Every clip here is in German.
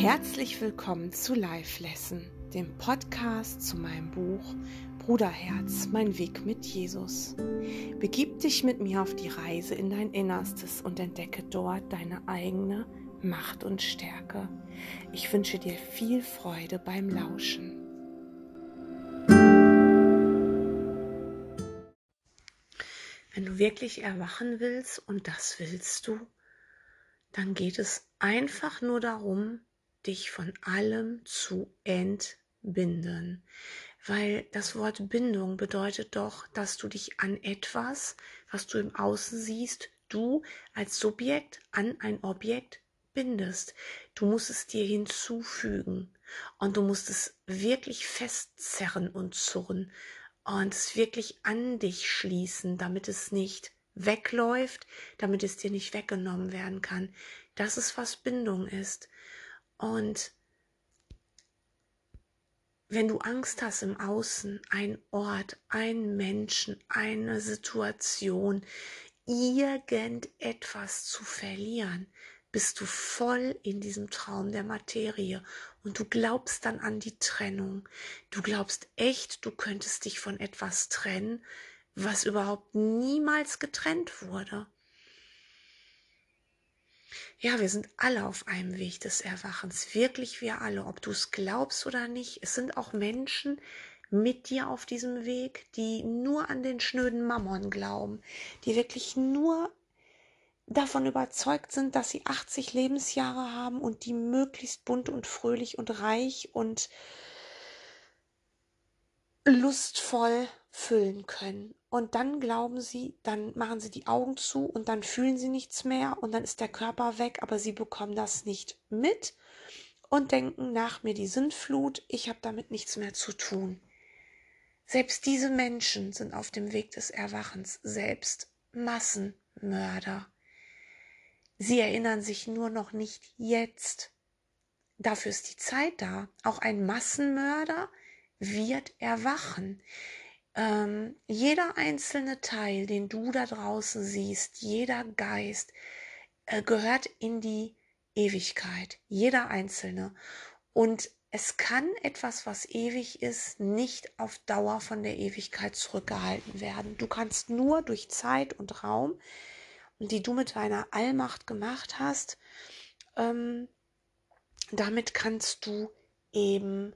Herzlich willkommen zu Live Lesson, dem Podcast zu meinem Buch Bruderherz, mein Weg mit Jesus. Begib dich mit mir auf die Reise in dein Innerstes und entdecke dort deine eigene Macht und Stärke. Ich wünsche dir viel Freude beim Lauschen. Wenn du wirklich erwachen willst, und das willst du, dann geht es einfach nur darum, dich von allem zu entbinden. Weil das Wort Bindung bedeutet doch, dass du dich an etwas, was du im Außen siehst, du als Subjekt an ein Objekt bindest. Du musst es dir hinzufügen und du musst es wirklich festzerren und zurren und es wirklich an dich schließen, damit es nicht wegläuft, damit es dir nicht weggenommen werden kann. Das ist, was Bindung ist. Und wenn du Angst hast im Außen, ein Ort, ein Menschen, eine Situation, irgendetwas zu verlieren, bist du voll in diesem Traum der Materie und du glaubst dann an die Trennung. Du glaubst echt, du könntest dich von etwas trennen, was überhaupt niemals getrennt wurde. Ja, wir sind alle auf einem Weg des Erwachens, wirklich wir alle, ob du es glaubst oder nicht. Es sind auch Menschen mit dir auf diesem Weg, die nur an den schnöden Mammon glauben, die wirklich nur davon überzeugt sind, dass sie 80 Lebensjahre haben und die möglichst bunt und fröhlich und reich und lustvoll füllen können. Und dann glauben sie, dann machen sie die Augen zu und dann fühlen sie nichts mehr und dann ist der Körper weg, aber sie bekommen das nicht mit und denken nach mir die Sinnflut, ich habe damit nichts mehr zu tun. Selbst diese Menschen sind auf dem Weg des Erwachens selbst Massenmörder. Sie erinnern sich nur noch nicht jetzt. Dafür ist die Zeit da. Auch ein Massenmörder wird erwachen. Ähm, jeder einzelne Teil, den du da draußen siehst, jeder Geist, äh, gehört in die Ewigkeit. Jeder einzelne. Und es kann etwas, was ewig ist, nicht auf Dauer von der Ewigkeit zurückgehalten werden. Du kannst nur durch Zeit und Raum, die du mit deiner Allmacht gemacht hast, ähm, damit kannst du eben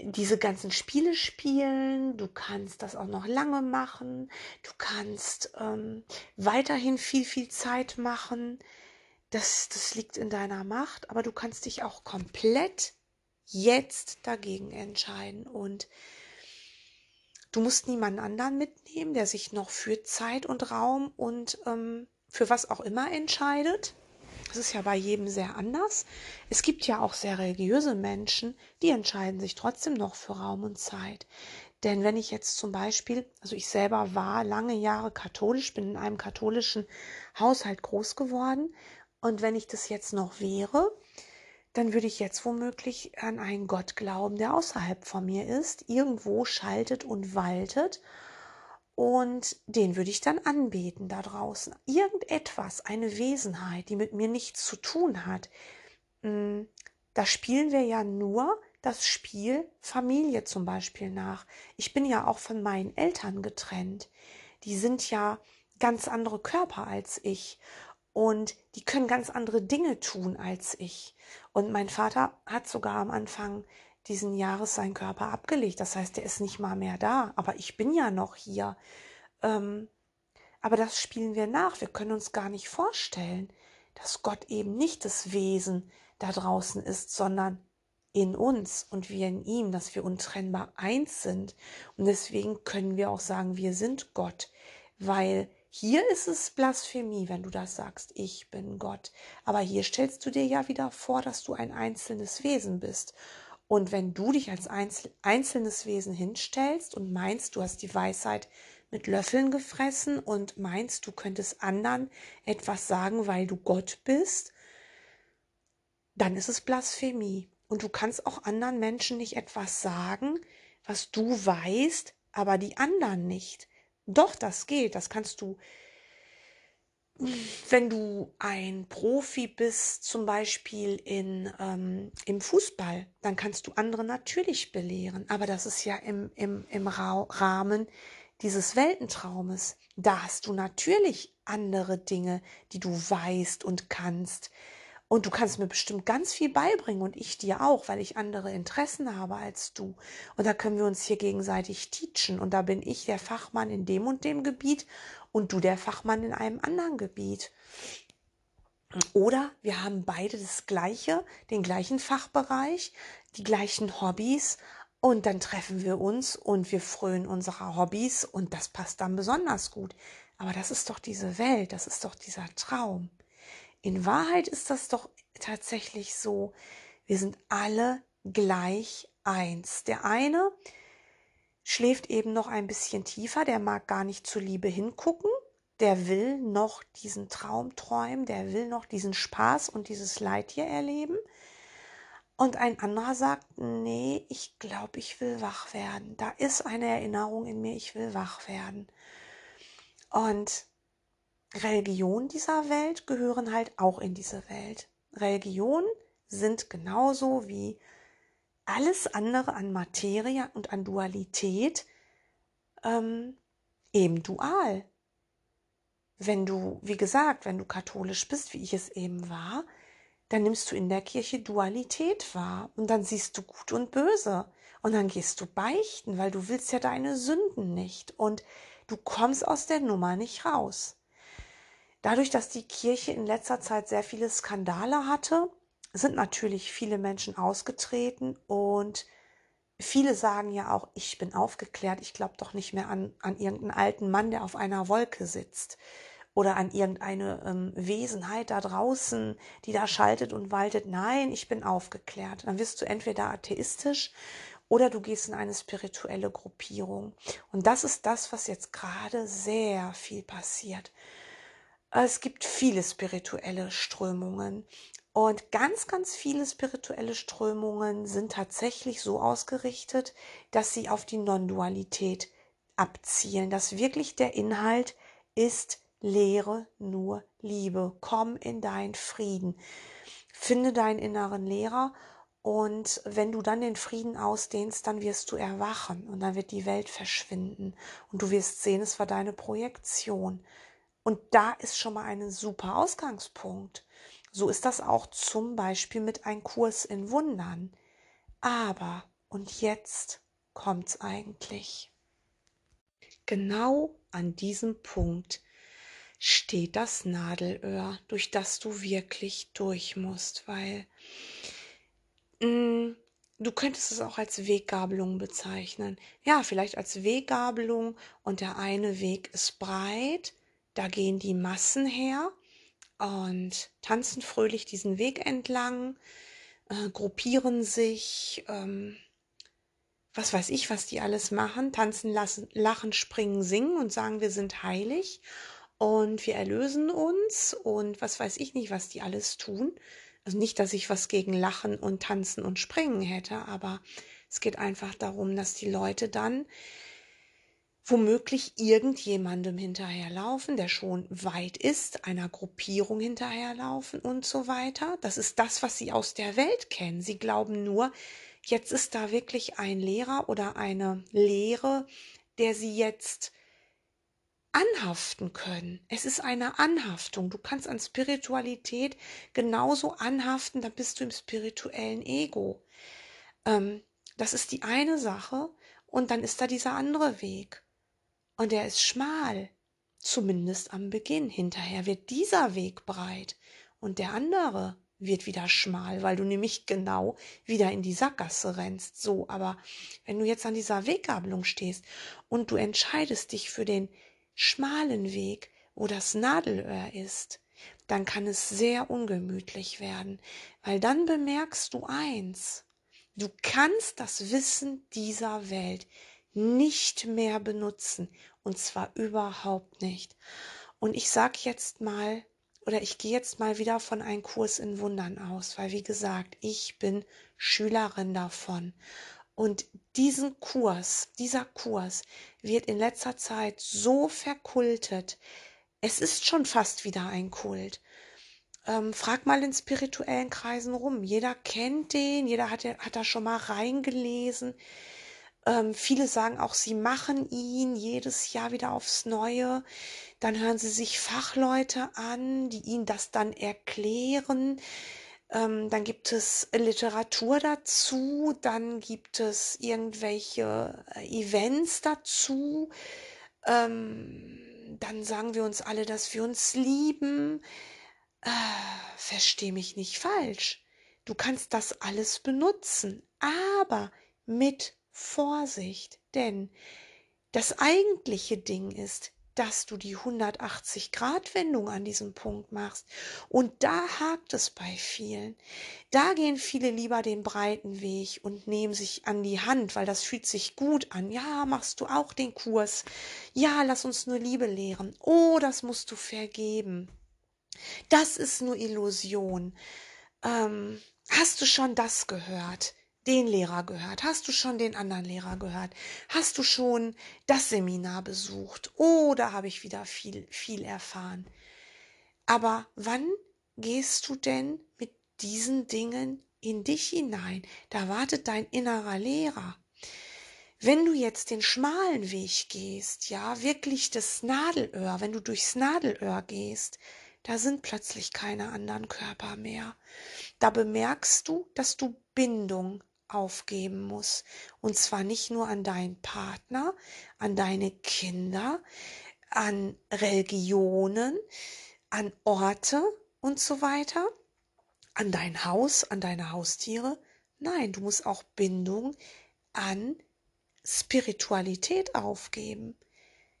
diese ganzen Spiele spielen, du kannst das auch noch lange machen, du kannst ähm, weiterhin viel, viel Zeit machen. Das, das liegt in deiner Macht, aber du kannst dich auch komplett jetzt dagegen entscheiden. Und du musst niemanden anderen mitnehmen, der sich noch für Zeit und Raum und ähm, für was auch immer entscheidet. Das ist ja bei jedem sehr anders. Es gibt ja auch sehr religiöse Menschen, die entscheiden sich trotzdem noch für Raum und Zeit. Denn wenn ich jetzt zum Beispiel, also ich selber war lange Jahre katholisch, bin in einem katholischen Haushalt groß geworden. Und wenn ich das jetzt noch wäre, dann würde ich jetzt womöglich an einen Gott glauben, der außerhalb von mir ist, irgendwo schaltet und waltet und den würde ich dann anbeten da draußen. Irgendetwas, eine Wesenheit, die mit mir nichts zu tun hat. Mm, da spielen wir ja nur das Spiel Familie zum Beispiel nach. Ich bin ja auch von meinen Eltern getrennt. Die sind ja ganz andere Körper als ich und die können ganz andere Dinge tun als ich. Und mein Vater hat sogar am Anfang diesen Jahres seinen Körper abgelegt. Das heißt, er ist nicht mal mehr da. Aber ich bin ja noch hier. Ähm, aber das spielen wir nach. Wir können uns gar nicht vorstellen, dass Gott eben nicht das Wesen da draußen ist, sondern in uns und wir in ihm, dass wir untrennbar eins sind. Und deswegen können wir auch sagen, wir sind Gott, weil hier ist es Blasphemie, wenn du das sagst, ich bin Gott. Aber hier stellst du dir ja wieder vor, dass du ein einzelnes Wesen bist. Und wenn du dich als einzelnes Wesen hinstellst und meinst, du hast die Weisheit mit Löffeln gefressen und meinst, du könntest anderen etwas sagen, weil du Gott bist, dann ist es Blasphemie. Und du kannst auch anderen Menschen nicht etwas sagen, was du weißt, aber die anderen nicht. Doch, das geht. Das kannst du wenn du ein Profi bist, zum Beispiel in, ähm, im Fußball, dann kannst du andere natürlich belehren. Aber das ist ja im, im, im Rahmen dieses Weltentraumes. Da hast du natürlich andere Dinge, die du weißt und kannst. Und du kannst mir bestimmt ganz viel beibringen und ich dir auch, weil ich andere Interessen habe als du. Und da können wir uns hier gegenseitig teachen. Und da bin ich der Fachmann in dem und dem Gebiet und du der Fachmann in einem anderen Gebiet. Oder wir haben beide das gleiche, den gleichen Fachbereich, die gleichen Hobbys und dann treffen wir uns und wir frönen unserer Hobbys und das passt dann besonders gut. Aber das ist doch diese Welt, das ist doch dieser Traum. In Wahrheit ist das doch tatsächlich so, wir sind alle gleich eins. Der eine schläft eben noch ein bisschen tiefer, der mag gar nicht zur Liebe hingucken, der will noch diesen Traum träumen, der will noch diesen Spaß und dieses Leid hier erleben. Und ein anderer sagt, nee, ich glaube, ich will wach werden. Da ist eine Erinnerung in mir, ich will wach werden. Und Religionen dieser Welt gehören halt auch in diese Welt. Religionen sind genauso wie alles andere an Materie und an Dualität ähm, eben dual. Wenn du, wie gesagt, wenn du katholisch bist, wie ich es eben war, dann nimmst du in der Kirche Dualität wahr und dann siehst du gut und böse und dann gehst du beichten, weil du willst ja deine Sünden nicht und du kommst aus der Nummer nicht raus. Dadurch, dass die Kirche in letzter Zeit sehr viele Skandale hatte, sind natürlich viele Menschen ausgetreten und viele sagen ja auch, ich bin aufgeklärt, ich glaube doch nicht mehr an, an irgendeinen alten Mann, der auf einer Wolke sitzt oder an irgendeine ähm, Wesenheit da draußen, die da schaltet und waltet. Nein, ich bin aufgeklärt. Dann wirst du entweder atheistisch oder du gehst in eine spirituelle Gruppierung. Und das ist das, was jetzt gerade sehr viel passiert. Es gibt viele spirituelle Strömungen. Und ganz, ganz viele spirituelle Strömungen sind tatsächlich so ausgerichtet, dass sie auf die Non-Dualität abzielen, dass wirklich der Inhalt ist, lehre nur Liebe, komm in dein Frieden, finde deinen inneren Lehrer und wenn du dann den Frieden ausdehnst, dann wirst du erwachen und dann wird die Welt verschwinden und du wirst sehen, es war deine Projektion. Und da ist schon mal ein super Ausgangspunkt. So ist das auch zum Beispiel mit einem Kurs in Wundern. Aber, und jetzt kommt's eigentlich. Genau an diesem Punkt steht das Nadelöhr, durch das du wirklich durch musst, weil mh, mm, du könntest es auch als Weggabelung bezeichnen. Ja, vielleicht als Weggabelung und der eine Weg ist breit da gehen die Massen her und tanzen fröhlich diesen Weg entlang, äh, gruppieren sich, ähm, was weiß ich, was die alles machen, tanzen, lassen, lachen, springen, singen und sagen, wir sind heilig und wir erlösen uns und was weiß ich nicht, was die alles tun. Also nicht, dass ich was gegen Lachen und Tanzen und Springen hätte, aber es geht einfach darum, dass die Leute dann womöglich irgendjemandem hinterherlaufen, der schon weit ist, einer Gruppierung hinterherlaufen und so weiter. Das ist das, was sie aus der Welt kennen. Sie glauben nur, jetzt ist da wirklich ein Lehrer oder eine Lehre, der sie jetzt anhaften können. Es ist eine Anhaftung. Du kannst an Spiritualität genauso anhaften, da bist du im spirituellen Ego. Ähm, das ist die eine Sache. Und dann ist da dieser andere Weg. Und er ist schmal, zumindest am Beginn. Hinterher wird dieser Weg breit und der andere wird wieder schmal, weil du nämlich genau wieder in die Sackgasse rennst. So, aber wenn du jetzt an dieser Weggabelung stehst und du entscheidest dich für den schmalen Weg, wo das Nadelöhr ist, dann kann es sehr ungemütlich werden, weil dann bemerkst du eins, du kannst das Wissen dieser Welt nicht mehr benutzen. Und zwar überhaupt nicht. Und ich sag jetzt mal, oder ich gehe jetzt mal wieder von einem Kurs in Wundern aus, weil wie gesagt, ich bin Schülerin davon. Und diesen Kurs, dieser Kurs wird in letzter Zeit so verkultet. Es ist schon fast wieder ein Kult. Ähm, frag mal in spirituellen Kreisen rum. Jeder kennt den, jeder hat, hat da schon mal reingelesen. Ähm, viele sagen auch, sie machen ihn jedes Jahr wieder aufs Neue. Dann hören sie sich Fachleute an, die ihnen das dann erklären. Ähm, dann gibt es Literatur dazu, dann gibt es irgendwelche äh, Events dazu. Ähm, dann sagen wir uns alle, dass wir uns lieben. Äh, versteh mich nicht falsch. Du kannst das alles benutzen, aber mit Vorsicht, denn das eigentliche Ding ist, dass du die 180-Grad-Wendung an diesem Punkt machst. Und da hakt es bei vielen. Da gehen viele lieber den breiten Weg und nehmen sich an die Hand, weil das fühlt sich gut an. Ja, machst du auch den Kurs. Ja, lass uns nur Liebe lehren. Oh, das musst du vergeben. Das ist nur Illusion. Ähm, hast du schon das gehört? Den Lehrer gehört? Hast du schon den anderen Lehrer gehört? Hast du schon das Seminar besucht? Oder habe ich wieder viel, viel erfahren? Aber wann gehst du denn mit diesen Dingen in dich hinein? Da wartet dein innerer Lehrer. Wenn du jetzt den schmalen Weg gehst, ja, wirklich das Nadelöhr, wenn du durchs Nadelöhr gehst, da sind plötzlich keine anderen Körper mehr. Da bemerkst du, dass du Bindung aufgeben muss. Und zwar nicht nur an deinen Partner, an deine Kinder, an Religionen, an Orte und so weiter, an dein Haus, an deine Haustiere. Nein, du musst auch Bindung an Spiritualität aufgeben.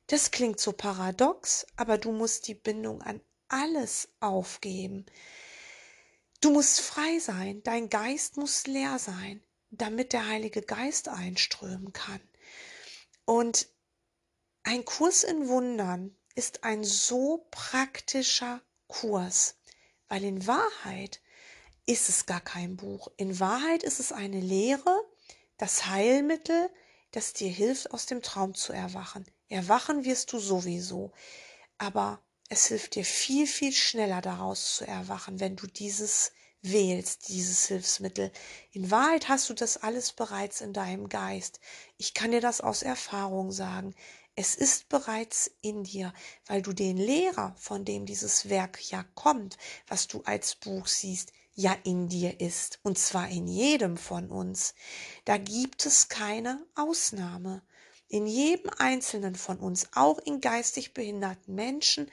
Das klingt so paradox, aber du musst die Bindung an alles aufgeben. Du musst frei sein, dein Geist muss leer sein damit der Heilige Geist einströmen kann. Und ein Kurs in Wundern ist ein so praktischer Kurs, weil in Wahrheit ist es gar kein Buch. In Wahrheit ist es eine Lehre, das Heilmittel, das dir hilft, aus dem Traum zu erwachen. Erwachen wirst du sowieso, aber es hilft dir viel, viel schneller daraus zu erwachen, wenn du dieses wählst, dieses Hilfsmittel. In Wahrheit hast du das alles bereits in deinem Geist. Ich kann dir das aus Erfahrung sagen. Es ist bereits in dir, weil du den Lehrer, von dem dieses Werk ja kommt, was du als Buch siehst, ja in dir ist, und zwar in jedem von uns. Da gibt es keine Ausnahme. In jedem einzelnen von uns, auch in geistig behinderten Menschen,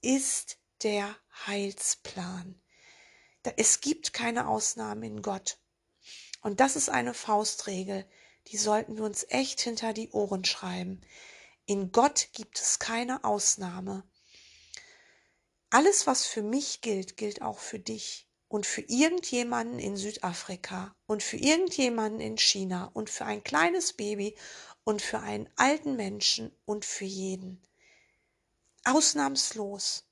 ist der Heilsplan. Es gibt keine Ausnahmen in Gott. Und das ist eine Faustregel, die sollten wir uns echt hinter die Ohren schreiben. In Gott gibt es keine Ausnahme. Alles, was für mich gilt, gilt auch für dich und für irgendjemanden in Südafrika und für irgendjemanden in China und für ein kleines Baby und für einen alten Menschen und für jeden. Ausnahmslos.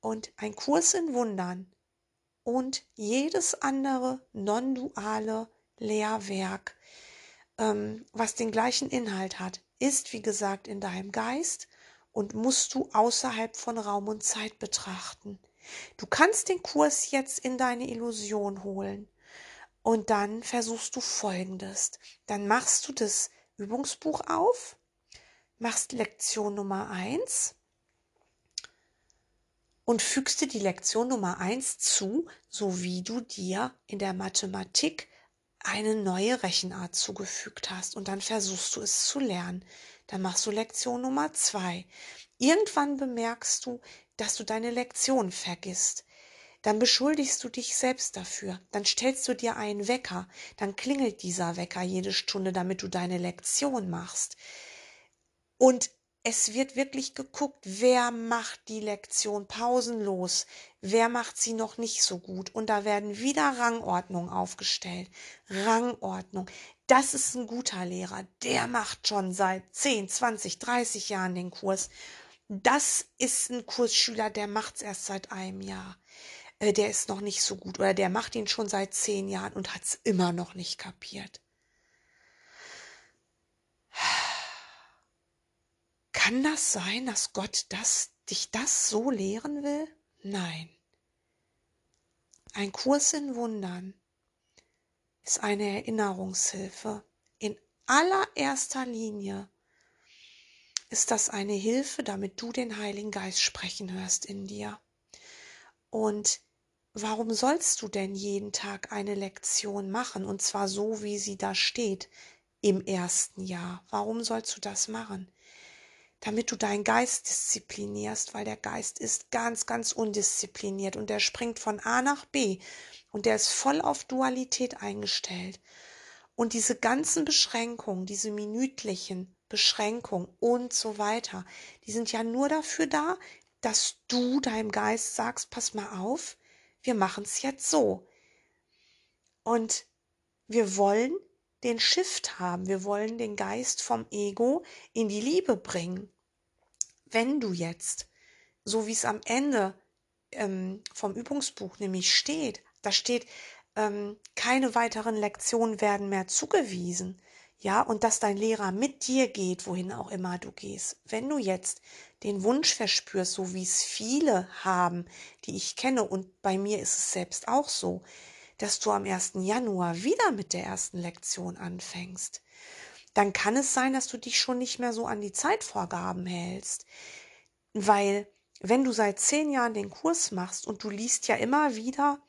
Und ein Kurs in Wundern und jedes andere non-duale Lehrwerk, ähm, was den gleichen Inhalt hat, ist, wie gesagt, in deinem Geist und musst du außerhalb von Raum und Zeit betrachten. Du kannst den Kurs jetzt in deine Illusion holen und dann versuchst du Folgendes. Dann machst du das Übungsbuch auf, machst Lektion Nummer eins und fügst dir die Lektion Nummer eins zu, so wie du dir in der Mathematik eine neue Rechenart zugefügt hast und dann versuchst du es zu lernen. Dann machst du Lektion Nummer zwei. Irgendwann bemerkst du, dass du deine Lektion vergisst. Dann beschuldigst du dich selbst dafür. Dann stellst du dir einen Wecker. Dann klingelt dieser Wecker jede Stunde, damit du deine Lektion machst. Und es wird wirklich geguckt, wer macht die Lektion pausenlos, wer macht sie noch nicht so gut. Und da werden wieder Rangordnungen aufgestellt. Rangordnung. Das ist ein guter Lehrer. Der macht schon seit 10, 20, 30 Jahren den Kurs. Das ist ein Kursschüler, der macht's erst seit einem Jahr. Äh, der ist noch nicht so gut oder der macht ihn schon seit zehn Jahren und hat's immer noch nicht kapiert. Kann das sein, dass Gott das dich das so lehren will? Nein. Ein Kurs in Wundern ist eine Erinnerungshilfe. In allererster Linie ist das eine Hilfe, damit du den Heiligen Geist sprechen hörst in dir. Und warum sollst du denn jeden Tag eine Lektion machen? Und zwar so, wie sie da steht im ersten Jahr. Warum sollst du das machen? Damit du deinen Geist disziplinierst, weil der Geist ist ganz, ganz undiszipliniert und der springt von A nach B und der ist voll auf Dualität eingestellt. Und diese ganzen Beschränkungen, diese minütlichen Beschränkungen und so weiter, die sind ja nur dafür da, dass du deinem Geist sagst, pass mal auf, wir machen es jetzt so. Und wir wollen den Shift haben, wir wollen den Geist vom Ego in die Liebe bringen. Wenn du jetzt, so wie es am Ende ähm, vom Übungsbuch nämlich steht, da steht, ähm, keine weiteren Lektionen werden mehr zugewiesen, ja, und dass dein Lehrer mit dir geht, wohin auch immer du gehst. Wenn du jetzt den Wunsch verspürst, so wie es viele haben, die ich kenne, und bei mir ist es selbst auch so, dass du am 1. Januar wieder mit der ersten Lektion anfängst, dann kann es sein, dass du dich schon nicht mehr so an die Zeitvorgaben hältst. Weil wenn du seit zehn Jahren den Kurs machst und du liest ja immer wieder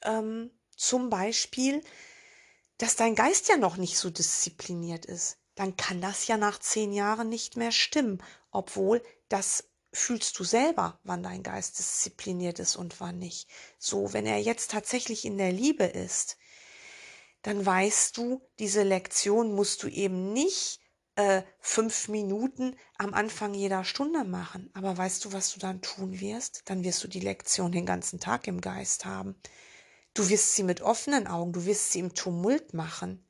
ähm, zum Beispiel, dass dein Geist ja noch nicht so diszipliniert ist, dann kann das ja nach zehn Jahren nicht mehr stimmen, obwohl das fühlst du selber, wann dein Geist diszipliniert ist und wann nicht. So, wenn er jetzt tatsächlich in der Liebe ist, dann weißt du, diese Lektion musst du eben nicht äh, fünf Minuten am Anfang jeder Stunde machen. Aber weißt du, was du dann tun wirst? Dann wirst du die Lektion den ganzen Tag im Geist haben. Du wirst sie mit offenen Augen, du wirst sie im Tumult machen.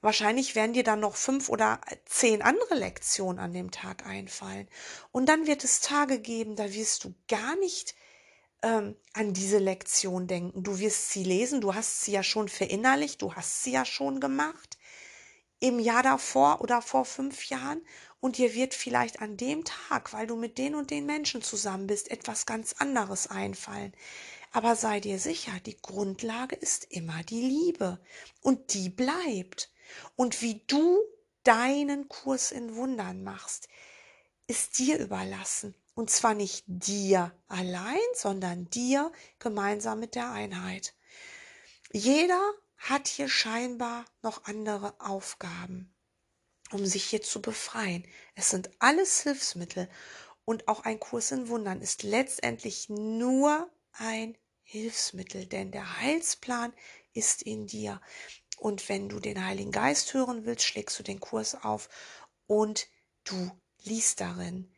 Wahrscheinlich werden dir dann noch fünf oder zehn andere Lektionen an dem Tag einfallen. Und dann wird es Tage geben, da wirst du gar nicht ähm, an diese Lektion denken. Du wirst sie lesen, du hast sie ja schon verinnerlicht, du hast sie ja schon gemacht im Jahr davor oder vor fünf Jahren und dir wird vielleicht an dem Tag, weil du mit den und den Menschen zusammen bist, etwas ganz anderes einfallen. Aber sei dir sicher, die Grundlage ist immer die Liebe und die bleibt. Und wie du deinen Kurs in Wundern machst, ist dir überlassen. Und zwar nicht dir allein, sondern dir gemeinsam mit der Einheit. Jeder hat hier scheinbar noch andere Aufgaben, um sich hier zu befreien. Es sind alles Hilfsmittel und auch ein Kurs in Wundern ist letztendlich nur ein Hilfsmittel, denn der Heilsplan ist in dir. Und wenn du den Heiligen Geist hören willst, schlägst du den Kurs auf und du liest darin.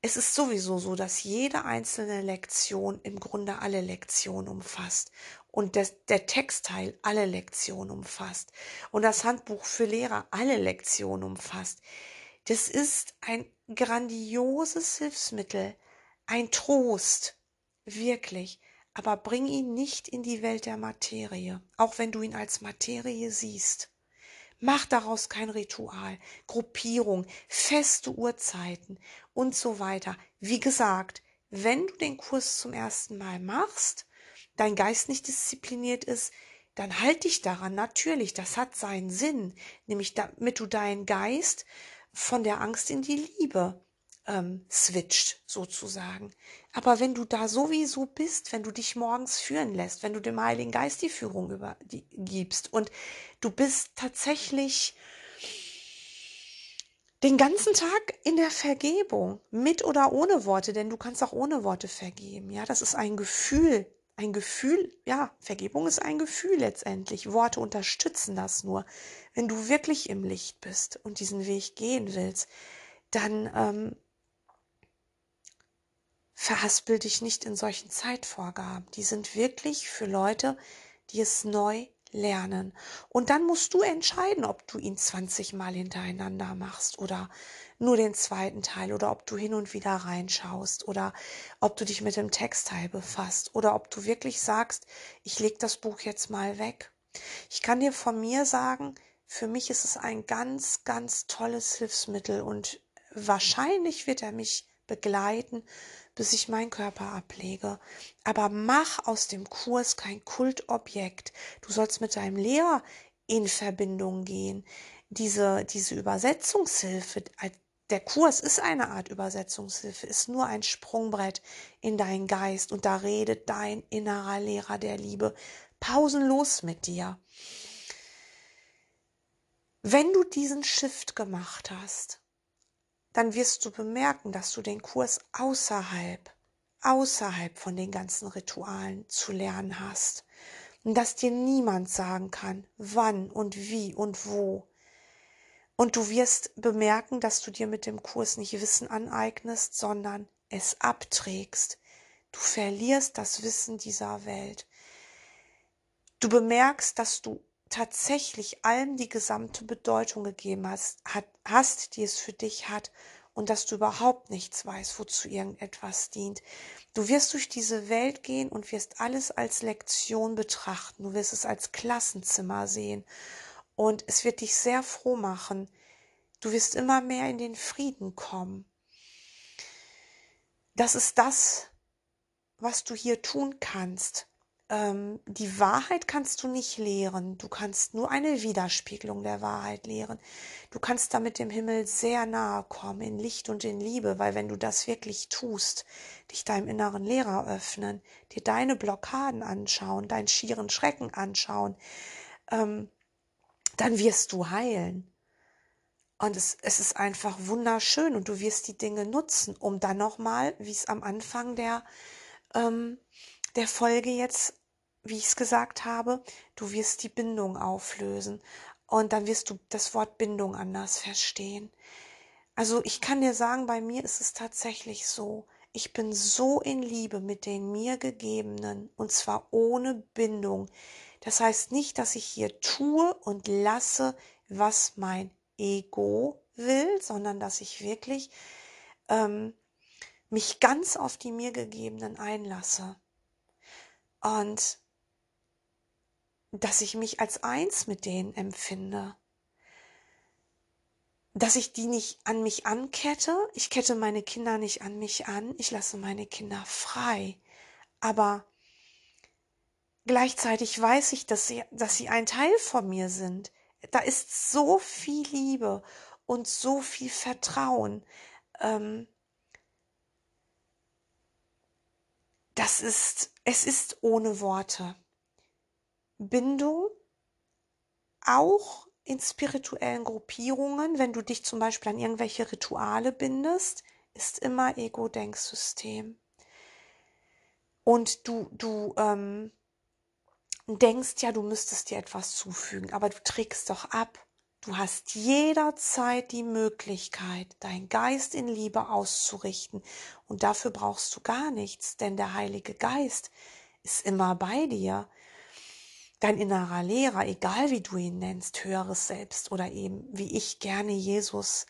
Es ist sowieso so, dass jede einzelne Lektion im Grunde alle Lektionen umfasst und das, der Textteil alle Lektionen umfasst und das Handbuch für Lehrer alle Lektionen umfasst. Das ist ein grandioses Hilfsmittel, ein Trost, wirklich aber bring ihn nicht in die Welt der Materie, auch wenn du ihn als Materie siehst. Mach daraus kein Ritual, Gruppierung, feste Uhrzeiten und so weiter. Wie gesagt, wenn du den Kurs zum ersten Mal machst, dein Geist nicht diszipliniert ist, dann halt dich daran. Natürlich, das hat seinen Sinn, nämlich damit du deinen Geist von der Angst in die Liebe ähm, switcht sozusagen. Aber wenn du da sowieso bist, wenn du dich morgens führen lässt, wenn du dem Heiligen Geist die Führung über, die, gibst und du bist tatsächlich den ganzen Tag in der Vergebung, mit oder ohne Worte, denn du kannst auch ohne Worte vergeben. Ja, das ist ein Gefühl, ein Gefühl, ja, Vergebung ist ein Gefühl letztendlich. Worte unterstützen das nur. Wenn du wirklich im Licht bist und diesen Weg gehen willst, dann ähm, verhaspel dich nicht in solchen Zeitvorgaben. Die sind wirklich für Leute, die es neu lernen. Und dann musst du entscheiden, ob du ihn 20 Mal hintereinander machst oder nur den zweiten Teil oder ob du hin und wieder reinschaust oder ob du dich mit dem Textteil befasst oder ob du wirklich sagst, ich leg das Buch jetzt mal weg. Ich kann dir von mir sagen, für mich ist es ein ganz, ganz tolles Hilfsmittel und wahrscheinlich wird er mich begleiten bis ich meinen Körper ablege. Aber mach aus dem Kurs kein Kultobjekt. Du sollst mit deinem Lehrer in Verbindung gehen. Diese, diese Übersetzungshilfe, der Kurs ist eine Art Übersetzungshilfe, ist nur ein Sprungbrett in deinen Geist und da redet dein innerer Lehrer der Liebe pausenlos mit dir. Wenn du diesen Shift gemacht hast, dann wirst du bemerken, dass du den Kurs außerhalb, außerhalb von den ganzen Ritualen zu lernen hast. Und dass dir niemand sagen kann, wann und wie und wo. Und du wirst bemerken, dass du dir mit dem Kurs nicht Wissen aneignest, sondern es abträgst. Du verlierst das Wissen dieser Welt. Du bemerkst, dass du tatsächlich allem die gesamte Bedeutung gegeben hast, hat, hast, die es für dich hat und dass du überhaupt nichts weißt, wozu irgendetwas dient. Du wirst durch diese Welt gehen und wirst alles als Lektion betrachten. Du wirst es als Klassenzimmer sehen und es wird dich sehr froh machen. Du wirst immer mehr in den Frieden kommen. Das ist das, was du hier tun kannst ähm, die Wahrheit kannst du nicht lehren. Du kannst nur eine Widerspiegelung der Wahrheit lehren. Du kannst damit dem Himmel sehr nahe kommen, in Licht und in Liebe, weil wenn du das wirklich tust, dich deinem inneren Lehrer öffnen, dir deine Blockaden anschauen, deinen schieren Schrecken anschauen, ähm, dann wirst du heilen. Und es, es ist einfach wunderschön und du wirst die Dinge nutzen, um dann nochmal, wie es am Anfang der, ähm, der Folge jetzt wie ich es gesagt habe, du wirst die Bindung auflösen und dann wirst du das Wort Bindung anders verstehen. Also ich kann dir sagen, bei mir ist es tatsächlich so, ich bin so in Liebe mit den mir gegebenen und zwar ohne Bindung. Das heißt nicht, dass ich hier tue und lasse, was mein Ego will, sondern dass ich wirklich ähm, mich ganz auf die mir gegebenen einlasse. Und dass ich mich als eins mit denen empfinde. Dass ich die nicht an mich ankette. Ich kette meine Kinder nicht an mich an. Ich lasse meine Kinder frei. Aber gleichzeitig weiß ich, dass sie, dass sie ein Teil von mir sind. Da ist so viel Liebe und so viel Vertrauen. Ähm, das ist, es ist ohne Worte. Bindung auch in spirituellen Gruppierungen, wenn du dich zum Beispiel an irgendwelche Rituale bindest, ist immer Ego-Denksystem. Und du, du ähm, denkst ja, du müsstest dir etwas zufügen, aber du trägst doch ab. Du hast jederzeit die Möglichkeit, dein Geist in Liebe auszurichten. Und dafür brauchst du gar nichts, denn der Heilige Geist ist immer bei dir dein innerer Lehrer, egal wie du ihn nennst, höheres Selbst oder eben wie ich gerne Jesus,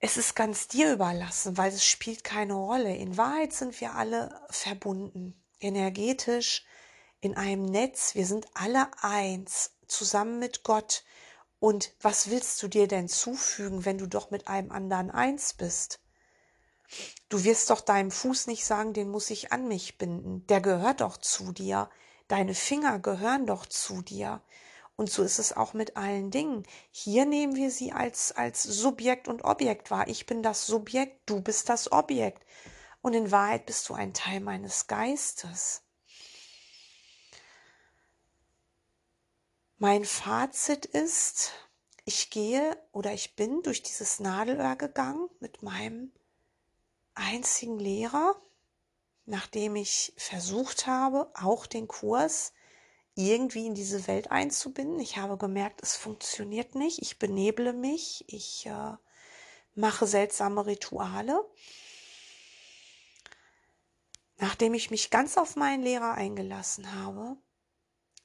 es ist ganz dir überlassen, weil es spielt keine Rolle. In Wahrheit sind wir alle verbunden, energetisch in einem Netz. Wir sind alle eins, zusammen mit Gott. Und was willst du dir denn zufügen, wenn du doch mit einem anderen eins bist? Du wirst doch deinem Fuß nicht sagen, den muss ich an mich binden. Der gehört doch zu dir. Deine Finger gehören doch zu dir. Und so ist es auch mit allen Dingen. Hier nehmen wir sie als, als Subjekt und Objekt wahr. Ich bin das Subjekt, du bist das Objekt. Und in Wahrheit bist du ein Teil meines Geistes. Mein Fazit ist, ich gehe oder ich bin durch dieses Nadelöhr gegangen mit meinem einzigen Lehrer nachdem ich versucht habe, auch den Kurs irgendwie in diese Welt einzubinden. Ich habe gemerkt, es funktioniert nicht. Ich beneble mich. Ich äh, mache seltsame Rituale. Nachdem ich mich ganz auf meinen Lehrer eingelassen habe,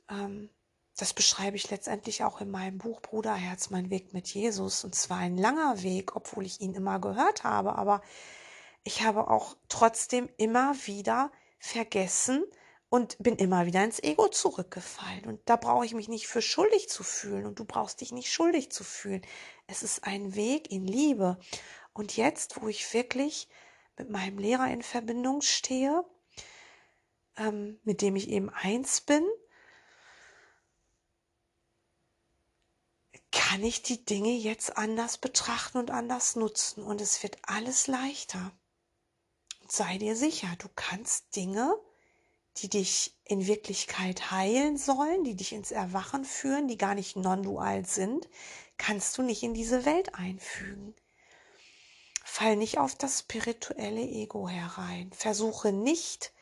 ähm, das beschreibe ich letztendlich auch in meinem Buch Bruderherz, mein Weg mit Jesus. Und zwar ein langer Weg, obwohl ich ihn immer gehört habe. Aber ich habe auch trotzdem immer wieder vergessen und bin immer wieder ins Ego zurückgefallen. Und da brauche ich mich nicht für schuldig zu fühlen und du brauchst dich nicht schuldig zu fühlen. Es ist ein Weg in Liebe. Und jetzt, wo ich wirklich mit meinem Lehrer in Verbindung stehe, ähm, mit dem ich eben eins bin, kann ich die Dinge jetzt anders betrachten und anders nutzen und es wird alles leichter. Sei dir sicher, du kannst Dinge, die dich in Wirklichkeit heilen sollen, die dich ins Erwachen führen, die gar nicht non-dual sind, kannst du nicht in diese Welt einfügen. Fall nicht auf das spirituelle Ego herein. Versuche nicht,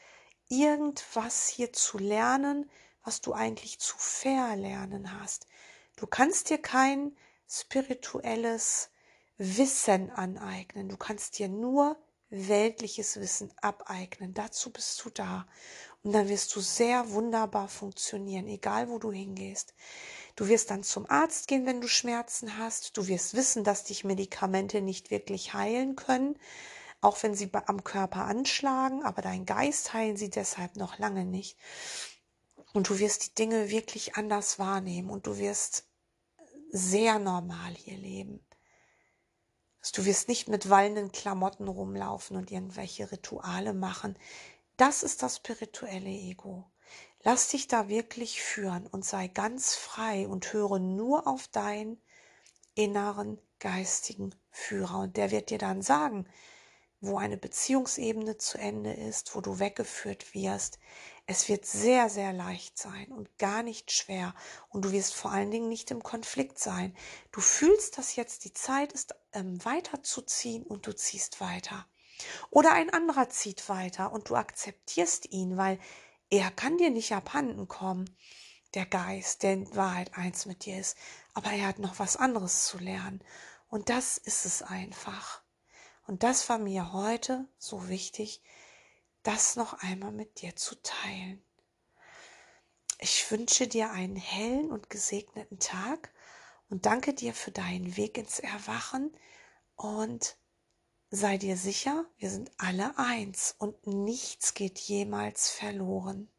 irgendwas hier zu lernen, was du eigentlich zu verlernen hast. Du kannst dir kein spirituelles Wissen aneignen. Du kannst dir nur weltliches Wissen abeignen. Dazu bist du da. Und dann wirst du sehr wunderbar funktionieren, egal wo du hingehst. Du wirst dann zum Arzt gehen, wenn du Schmerzen hast. Du wirst wissen, dass dich Medikamente nicht wirklich heilen können, auch wenn sie am Körper anschlagen, aber dein Geist heilen sie deshalb noch lange nicht. Und du wirst die Dinge wirklich anders wahrnehmen und du wirst sehr normal hier leben. Du wirst nicht mit wallenden Klamotten rumlaufen und irgendwelche Rituale machen. Das ist das spirituelle Ego. Lass dich da wirklich führen und sei ganz frei und höre nur auf deinen inneren geistigen Führer. Und der wird dir dann sagen, wo eine Beziehungsebene zu Ende ist, wo du weggeführt wirst. Es wird sehr, sehr leicht sein und gar nicht schwer. Und du wirst vor allen Dingen nicht im Konflikt sein. Du fühlst, dass jetzt die Zeit ist, ähm, weiterzuziehen und du ziehst weiter. Oder ein anderer zieht weiter und du akzeptierst ihn, weil er kann dir nicht abhanden kommen, der Geist, der in Wahrheit eins mit dir ist. Aber er hat noch was anderes zu lernen. Und das ist es einfach. Und das war mir heute so wichtig, das noch einmal mit dir zu teilen. Ich wünsche dir einen hellen und gesegneten Tag und danke dir für deinen Weg ins Erwachen und sei dir sicher, wir sind alle eins und nichts geht jemals verloren.